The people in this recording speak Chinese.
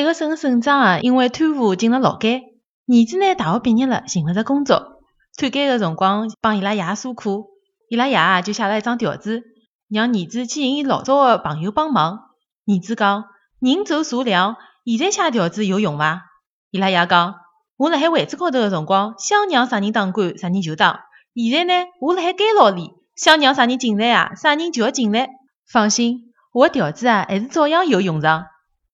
一个省省长啊，因为贪污进了牢监，儿子呢大学毕业了，寻勿着工作，探监的辰光帮伊拉爷诉苦，伊拉爷啊就写了一张条子，让儿子去寻伊老早的朋友帮忙。儿子讲：“人走茶凉，现在写条子有用伐？”伊拉爷讲：“我辣海位子高头的辰光，想让啥人当官，啥人就当。现在呢，我辣海监牢里，想让啥人进来啊，啥人就要进来。放心，我的条子啊，还是照样有用场。”